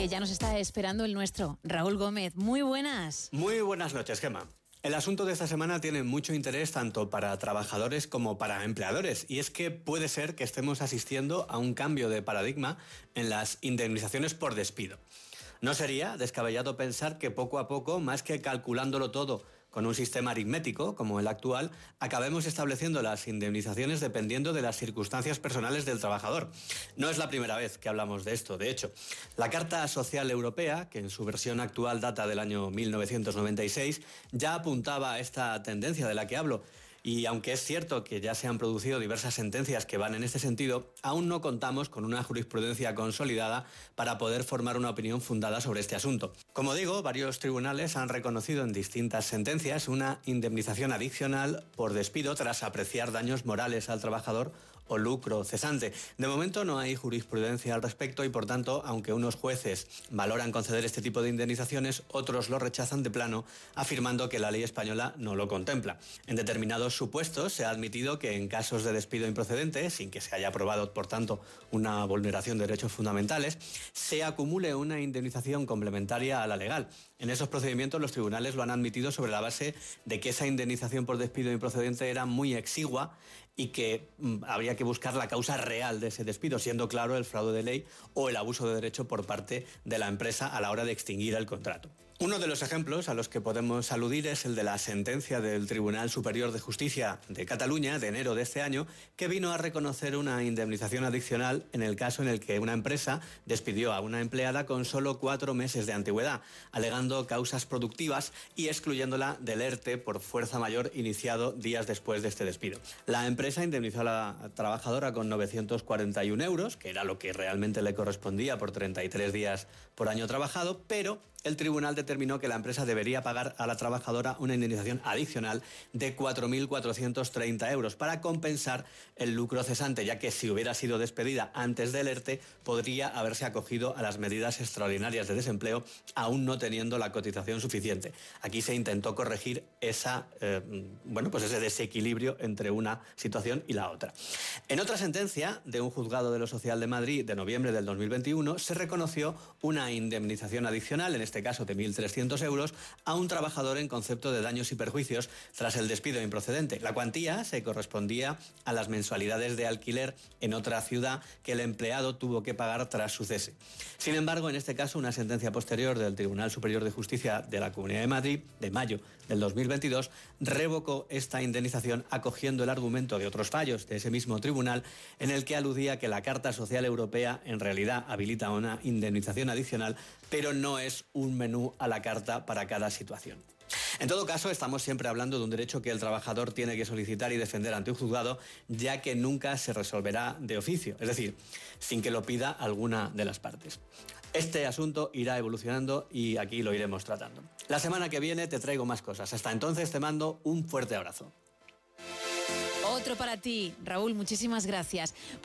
que ya nos está esperando el nuestro, Raúl Gómez. Muy buenas. Muy buenas noches, Gemma. El asunto de esta semana tiene mucho interés tanto para trabajadores como para empleadores y es que puede ser que estemos asistiendo a un cambio de paradigma en las indemnizaciones por despido. No sería descabellado pensar que poco a poco, más que calculándolo todo con un sistema aritmético como el actual, acabemos estableciendo las indemnizaciones dependiendo de las circunstancias personales del trabajador. No es la primera vez que hablamos de esto, de hecho. La Carta Social Europea, que en su versión actual data del año 1996, ya apuntaba a esta tendencia de la que hablo y aunque es cierto que ya se han producido diversas sentencias que van en este sentido, aún no contamos con una jurisprudencia consolidada para poder formar una opinión fundada sobre este asunto. Como digo, varios tribunales han reconocido en distintas sentencias una indemnización adicional por despido tras apreciar daños morales al trabajador o lucro cesante. De momento no hay jurisprudencia al respecto y por tanto, aunque unos jueces valoran conceder este tipo de indemnizaciones, otros lo rechazan de plano, afirmando que la ley española no lo contempla. En determinados supuestos se ha admitido que en casos de despido improcedente, sin que se haya aprobado por tanto una vulneración de derechos fundamentales, se acumule una indemnización complementaria a la legal. En esos procedimientos los tribunales lo han admitido sobre la base de que esa indemnización por despido improcedente era muy exigua y que mm, habría que buscar la causa real de ese despido, siendo claro el fraude de ley o el abuso de derecho por parte de la empresa a la hora de extinguir el contrato. Uno de los ejemplos a los que podemos aludir es el de la sentencia del Tribunal Superior de Justicia de Cataluña de enero de este año, que vino a reconocer una indemnización adicional en el caso en el que una empresa despidió a una empleada con solo cuatro meses de antigüedad, alegando causas productivas y excluyéndola del ERTE por fuerza mayor iniciado días después de este despido. La empresa indemnizó a la trabajadora con 941 euros, que era lo que realmente le correspondía por 33 días por año trabajado, pero el tribunal determinó que la empresa debería pagar a la trabajadora una indemnización adicional de 4.430 euros para compensar el lucro cesante, ya que si hubiera sido despedida antes del ERTE, podría haberse acogido a las medidas extraordinarias de desempleo, aún no teniendo la cotización suficiente. Aquí se intentó corregir esa, eh, bueno, pues ese desequilibrio entre una situación y la otra. En otra sentencia de un juzgado de lo social de Madrid de noviembre del 2021, se reconoció una indemnización adicional, en este caso de 1.300 euros, a un trabajador en concepto de daños y perjuicios tras el despido improcedente. La cuantía se correspondía a las mensualidades de alquiler en otra ciudad que el empleado tuvo que pagar tras su cese. Sin embargo, en este caso, una sentencia posterior del Tribunal Superior de Justicia de la Comunidad de Madrid, de mayo del 2022, revocó esta indemnización acogiendo el argumento de otros fallos de ese mismo tribunal en el que aludía que la Carta Social Europea en realidad habilita una indemnización adicional, pero no es un menú a la carta para cada situación. En todo caso, estamos siempre hablando de un derecho que el trabajador tiene que solicitar y defender ante un juzgado, ya que nunca se resolverá de oficio, es decir, sin que lo pida alguna de las partes. Este asunto irá evolucionando y aquí lo iremos tratando. La semana que viene te traigo más cosas. Hasta entonces te mando un fuerte abrazo. Otro para ti, Raúl, muchísimas gracias.